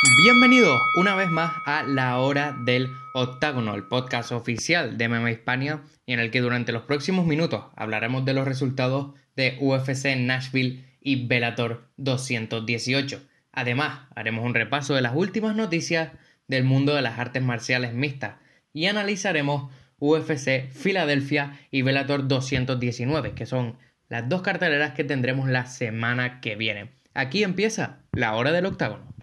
Bienvenidos una vez más a La Hora del Octágono, el podcast oficial de MMA Hispania en el que durante los próximos minutos hablaremos de los resultados de UFC Nashville y Bellator 218. Además, haremos un repaso de las últimas noticias del mundo de las artes marciales mixtas y analizaremos UFC Filadelfia y Bellator 219, que son las dos carteleras que tendremos la semana que viene. Aquí empieza la hora del octágono.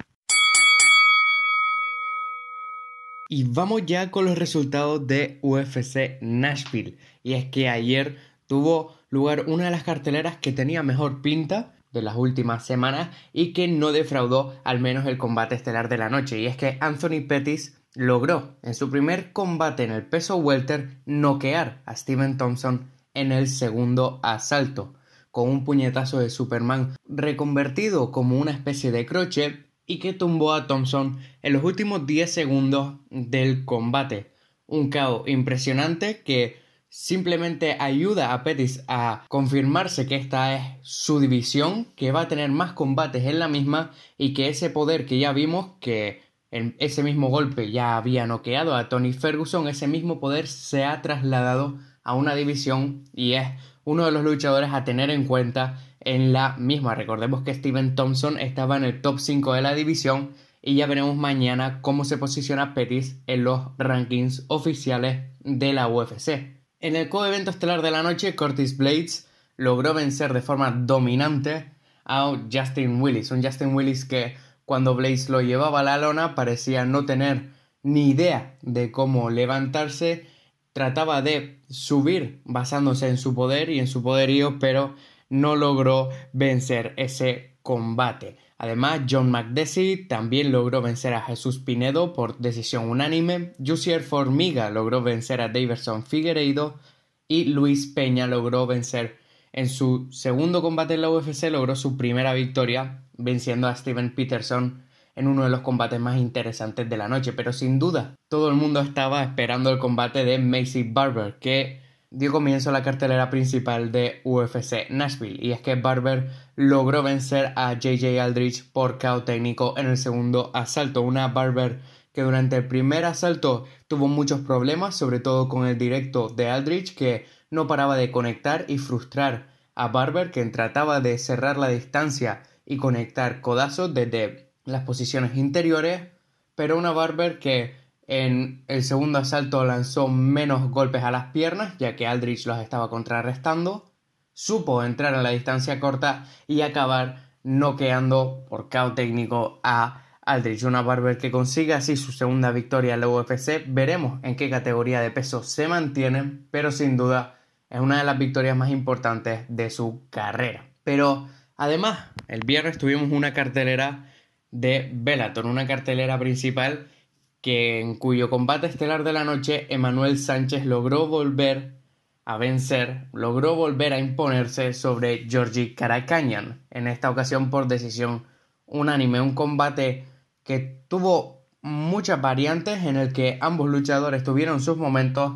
Y vamos ya con los resultados de UFC Nashville. Y es que ayer tuvo lugar una de las carteleras que tenía mejor pinta de las últimas semanas y que no defraudó al menos el combate estelar de la noche. Y es que Anthony Pettis logró en su primer combate en el peso welter noquear a Steven Thompson en el segundo asalto, con un puñetazo de Superman reconvertido como una especie de crochet y que tumbó a Thompson en los últimos 10 segundos del combate. Un caos impresionante que simplemente ayuda a Pettis a confirmarse que esta es su división, que va a tener más combates en la misma y que ese poder que ya vimos que en ese mismo golpe ya había noqueado a Tony Ferguson, ese mismo poder se ha trasladado a una división y es uno de los luchadores a tener en cuenta en la misma. Recordemos que Steven Thompson estaba en el top 5 de la división y ya veremos mañana cómo se posiciona Pettis en los rankings oficiales de la UFC. En el co-evento estelar de la noche, Curtis Blades logró vencer de forma dominante a Justin Willis. Un Justin Willis que cuando Blades lo llevaba a la lona parecía no tener ni idea de cómo levantarse. Trataba de subir basándose en su poder y en su poderío, pero no logró vencer ese combate. Además, John McDessie también logró vencer a Jesús Pinedo por decisión unánime, Jussier Formiga logró vencer a Daverson Figueiredo y Luis Peña logró vencer en su segundo combate en la UFC, logró su primera victoria venciendo a Steven Peterson en uno de los combates más interesantes de la noche, pero sin duda todo el mundo estaba esperando el combate de Macy Barber, que dio comienzo a la cartelera principal de UFC Nashville, y es que Barber logró vencer a JJ Aldrich por KO técnico en el segundo asalto. Una Barber que durante el primer asalto tuvo muchos problemas, sobre todo con el directo de Aldrich, que no paraba de conectar y frustrar a Barber, quien trataba de cerrar la distancia y conectar codazos desde las posiciones interiores, pero una Barber que en el segundo asalto lanzó menos golpes a las piernas, ya que Aldrich los estaba contrarrestando. Supo entrar a la distancia corta y acabar noqueando por KO técnico a Aldrich. Una Barber que consigue así su segunda victoria en la UFC. Veremos en qué categoría de peso se mantiene, pero sin duda es una de las victorias más importantes de su carrera. Pero además, el viernes tuvimos una cartelera de Bellator, una cartelera principal que en cuyo combate estelar de la noche Emanuel Sánchez logró volver a vencer, logró volver a imponerse sobre Georgi Karakanyan, en esta ocasión por decisión unánime, un combate que tuvo muchas variantes en el que ambos luchadores tuvieron sus momentos,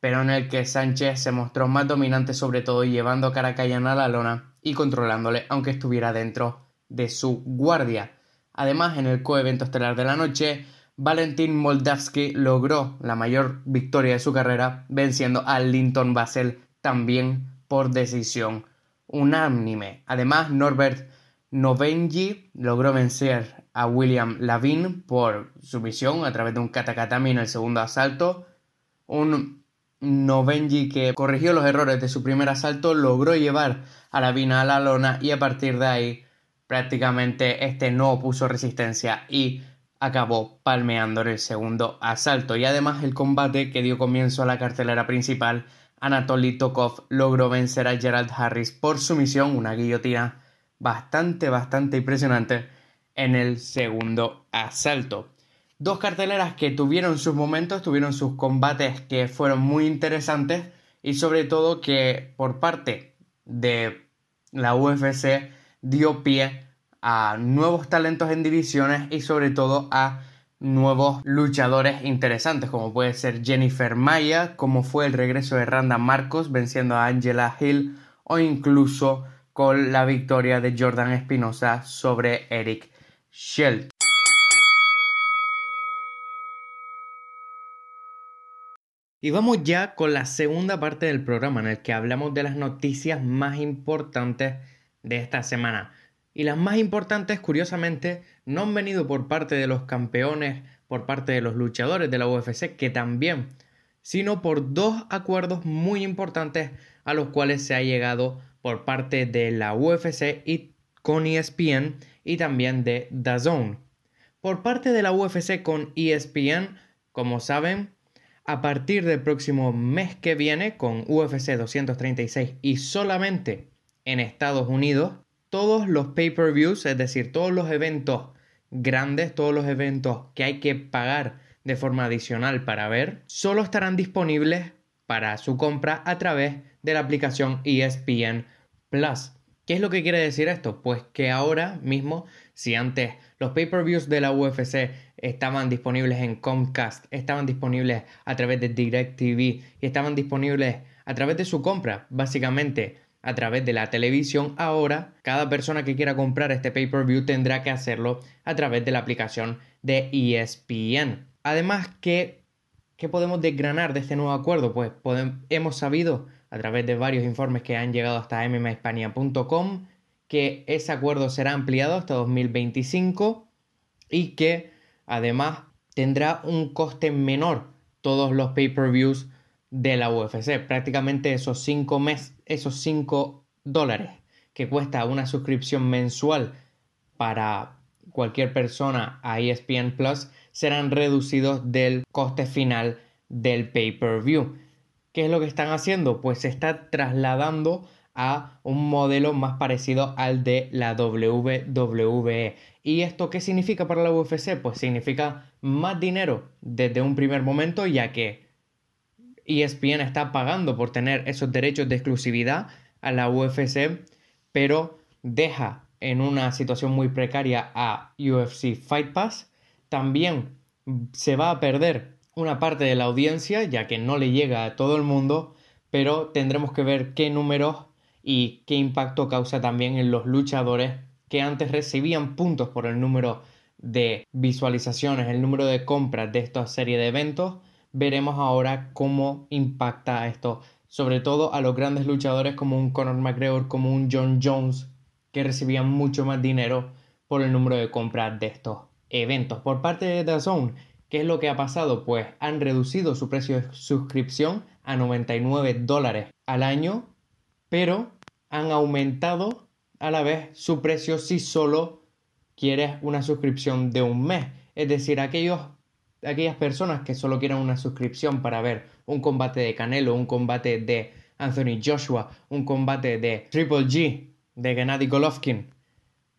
pero en el que Sánchez se mostró más dominante sobre todo llevando a Karakanyan a la lona y controlándole aunque estuviera dentro de su guardia. Además, en el coevento estelar de la noche, Valentin Moldavsky logró la mayor victoria de su carrera venciendo a Linton Basel también por decisión unánime. Además, Norbert Novenji logró vencer a William Lavin por sumisión a través de un katakatami en el segundo asalto. Un Novenji que corrigió los errores de su primer asalto logró llevar a Lavin a la lona y a partir de ahí prácticamente este no opuso resistencia y acabó palmeando en el segundo asalto. Y además el combate que dio comienzo a la cartelera principal, Anatoly Tokov logró vencer a Gerald Harris por sumisión, una guillotina bastante, bastante impresionante en el segundo asalto. Dos carteleras que tuvieron sus momentos, tuvieron sus combates que fueron muy interesantes y sobre todo que por parte de la UFC dio pie a nuevos talentos en divisiones y sobre todo a nuevos luchadores interesantes, como puede ser Jennifer Maya, como fue el regreso de Randa Marcos venciendo a Angela Hill o incluso con la victoria de Jordan Espinosa sobre Eric Schelt. Y vamos ya con la segunda parte del programa en el que hablamos de las noticias más importantes de esta semana. Y las más importantes, curiosamente, no han venido por parte de los campeones, por parte de los luchadores de la UFC, que también, sino por dos acuerdos muy importantes a los cuales se ha llegado por parte de la UFC y con ESPN y también de DAZN. Por parte de la UFC con ESPN, como saben, a partir del próximo mes que viene con UFC 236 y solamente en Estados Unidos, todos los pay-per-views, es decir, todos los eventos grandes, todos los eventos que hay que pagar de forma adicional para ver, solo estarán disponibles para su compra a través de la aplicación ESPN Plus. ¿Qué es lo que quiere decir esto? Pues que ahora mismo, si antes los pay-per-views de la UFC estaban disponibles en Comcast, estaban disponibles a través de DirecTV y estaban disponibles a través de su compra, básicamente a través de la televisión, ahora cada persona que quiera comprar este pay-per-view tendrá que hacerlo a través de la aplicación de ESPN. Además, ¿qué, qué podemos desgranar de este nuevo acuerdo? Pues hemos sabido a través de varios informes que han llegado hasta mmahispania.com que ese acuerdo será ampliado hasta 2025 y que Además, tendrá un coste menor todos los pay-per-views de la UFC. Prácticamente esos 5 esos 5 dólares que cuesta una suscripción mensual para cualquier persona a ESPN Plus serán reducidos del coste final del pay-per-view. ¿Qué es lo que están haciendo? Pues se está trasladando a un modelo más parecido al de la WWE. ¿Y esto qué significa para la UFC? Pues significa más dinero desde un primer momento, ya que ESPN está pagando por tener esos derechos de exclusividad a la UFC, pero deja en una situación muy precaria a UFC Fight Pass. También se va a perder una parte de la audiencia, ya que no le llega a todo el mundo, pero tendremos que ver qué números y qué impacto causa también en los luchadores que antes recibían puntos por el número de visualizaciones, el número de compras de esta serie de eventos. Veremos ahora cómo impacta esto, sobre todo a los grandes luchadores como un Conor McGregor, como un John Jones, que recibían mucho más dinero por el número de compras de estos eventos. Por parte de DAZN, ¿qué es lo que ha pasado? Pues han reducido su precio de suscripción a 99 dólares al año pero han aumentado a la vez su precio si solo quieres una suscripción de un mes. Es decir, aquellos, aquellas personas que solo quieren una suscripción para ver un combate de Canelo, un combate de Anthony Joshua, un combate de Triple G, de Gennady Golovkin,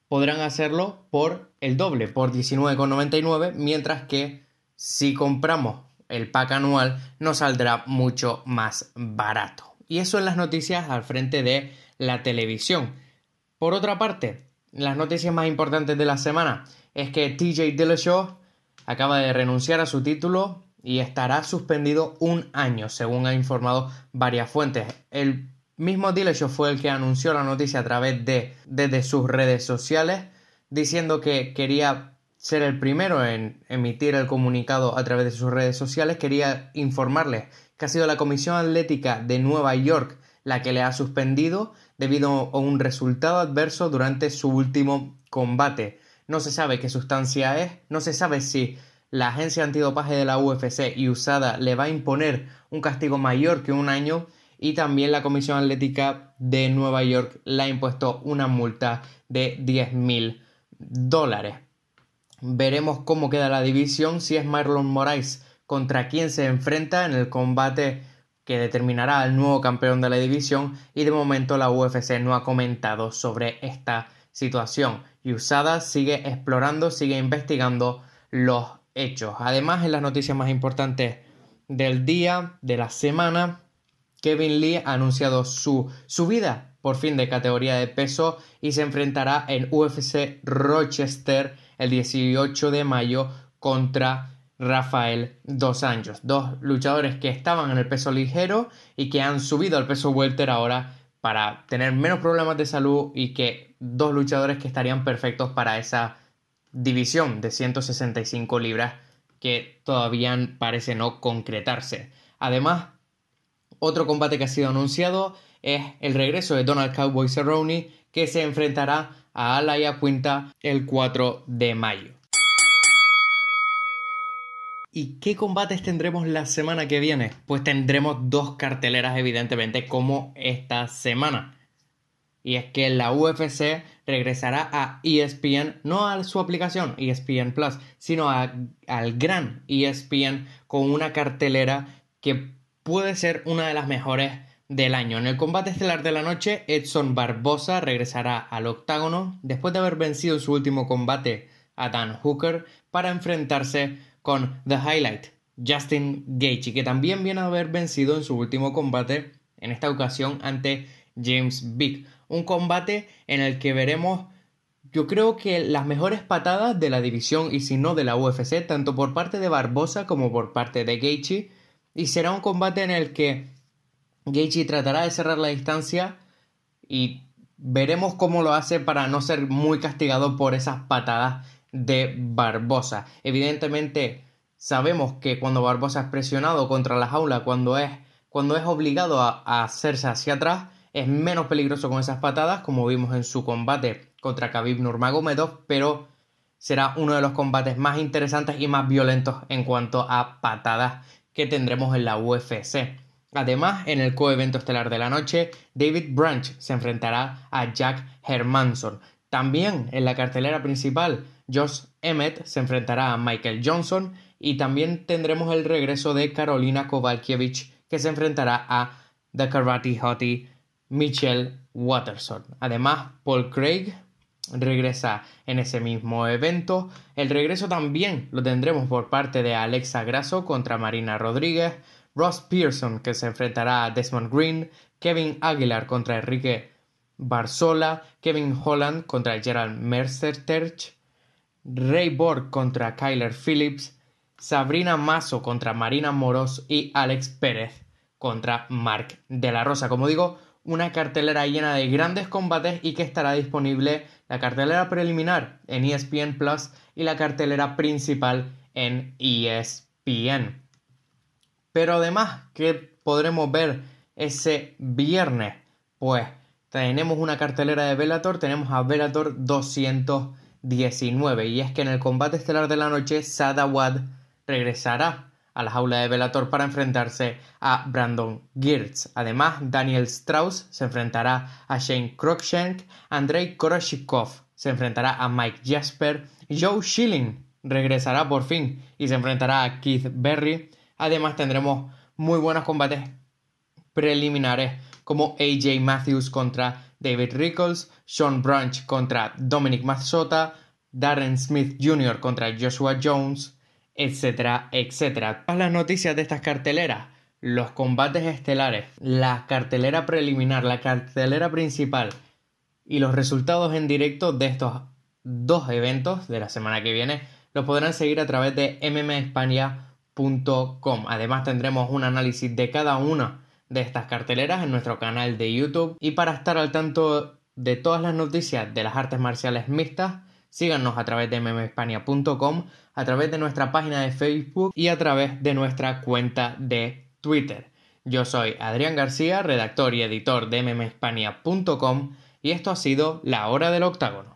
podrán hacerlo por el doble, por 19,99, mientras que si compramos el pack anual nos saldrá mucho más barato. Y eso en las noticias al frente de la televisión. Por otra parte, las noticias más importantes de la semana es que TJ Dillashaw acaba de renunciar a su título y estará suspendido un año, según han informado varias fuentes. El mismo Dillashaw fue el que anunció la noticia a través de desde sus redes sociales, diciendo que quería ser el primero en emitir el comunicado a través de sus redes sociales, quería informarles que ha sido la Comisión Atlética de Nueva York la que le ha suspendido debido a un resultado adverso durante su último combate. No se sabe qué sustancia es, no se sabe si la agencia antidopaje de la UFC y USADA le va a imponer un castigo mayor que un año y también la Comisión Atlética de Nueva York le ha impuesto una multa de 10 mil dólares. Veremos cómo queda la división si es Marlon Moraes contra quién se enfrenta en el combate que determinará al nuevo campeón de la división y de momento la UFC no ha comentado sobre esta situación y USADA sigue explorando, sigue investigando los hechos. Además, en las noticias más importantes del día, de la semana, Kevin Lee ha anunciado su subida por fin de categoría de peso y se enfrentará en UFC Rochester el 18 de mayo contra Rafael Dos Anjos, dos luchadores que estaban en el peso ligero y que han subido al peso welter ahora para tener menos problemas de salud y que dos luchadores que estarían perfectos para esa división de 165 libras que todavía parece no concretarse. Además, otro combate que ha sido anunciado es el regreso de Donald Cowboy Cerrone, que se enfrentará a Alaya Quinta el 4 de mayo. ¿Y qué combates tendremos la semana que viene? Pues tendremos dos carteleras, evidentemente, como esta semana. Y es que la UFC regresará a ESPN, no a su aplicación ESPN Plus, sino al gran ESPN con una cartelera que puede ser una de las mejores del año. En el combate estelar de la noche, Edson Barbosa regresará al octágono después de haber vencido en su último combate a Dan Hooker para enfrentarse con The Highlight, Justin Gaethje, que también viene a haber vencido en su último combate, en esta ocasión ante James Big. Un combate en el que veremos, yo creo que las mejores patadas de la división y si no de la UFC, tanto por parte de Barbosa como por parte de Gaethje. Y será un combate en el que Gaethje tratará de cerrar la distancia y veremos cómo lo hace para no ser muy castigado por esas patadas de Barbosa. Evidentemente, sabemos que cuando Barbosa es presionado contra la jaula, cuando es, cuando es obligado a, hacerse hacia atrás, es menos peligroso con esas patadas, como vimos en su combate contra Khabib Nurmagomedov, pero será uno de los combates más interesantes y más violentos en cuanto a patadas que tendremos en la UFC. Además, en el coevento estelar de la noche, David Branch se enfrentará a Jack Hermanson. También en la cartelera principal, Josh Emmett se enfrentará a Michael Johnson y también tendremos el regreso de Carolina Kovalkiewicz que se enfrentará a The Karate Hottie Michelle Watterson. Además, Paul Craig regresa en ese mismo evento. El regreso también lo tendremos por parte de Alexa Grasso contra Marina Rodríguez, Ross Pearson que se enfrentará a Desmond Green, Kevin Aguilar contra Enrique Barzola, Kevin Holland contra Gerald Mercerterch, Ray Borg contra Kyler Phillips, Sabrina Masso contra Marina Moros y Alex Pérez contra Mark de la Rosa. Como digo, una cartelera llena de grandes combates y que estará disponible la cartelera preliminar en ESPN Plus y la cartelera principal en ESPN. Pero además, ¿qué podremos ver ese viernes? Pues tenemos una cartelera de Velator, tenemos a Velator 219 y es que en el combate estelar de la noche Sadawad regresará a la jaula de Velator para enfrentarse a Brandon Girtz. Además, Daniel Strauss se enfrentará a Shane Cruikshank, Andrei Koroshikov se enfrentará a Mike Jasper, Joe Schilling regresará por fin y se enfrentará a Keith Berry. Además, tendremos muy buenos combates preliminares como AJ Matthews contra David Rickles, Sean Branch contra Dominic Mazzota, Darren Smith Jr. contra Joshua Jones, etcétera, etcétera. Todas las noticias de estas carteleras, los combates estelares, la cartelera preliminar, la cartelera principal y los resultados en directo de estos dos eventos de la semana que viene los podrán seguir a través de mmespania.com. Además tendremos un análisis de cada una de estas carteleras en nuestro canal de YouTube y para estar al tanto de todas las noticias de las artes marciales mixtas, síganos a través de mmespania.com, a través de nuestra página de Facebook y a través de nuestra cuenta de Twitter. Yo soy Adrián García, redactor y editor de mmespania.com y esto ha sido La Hora del Octágono.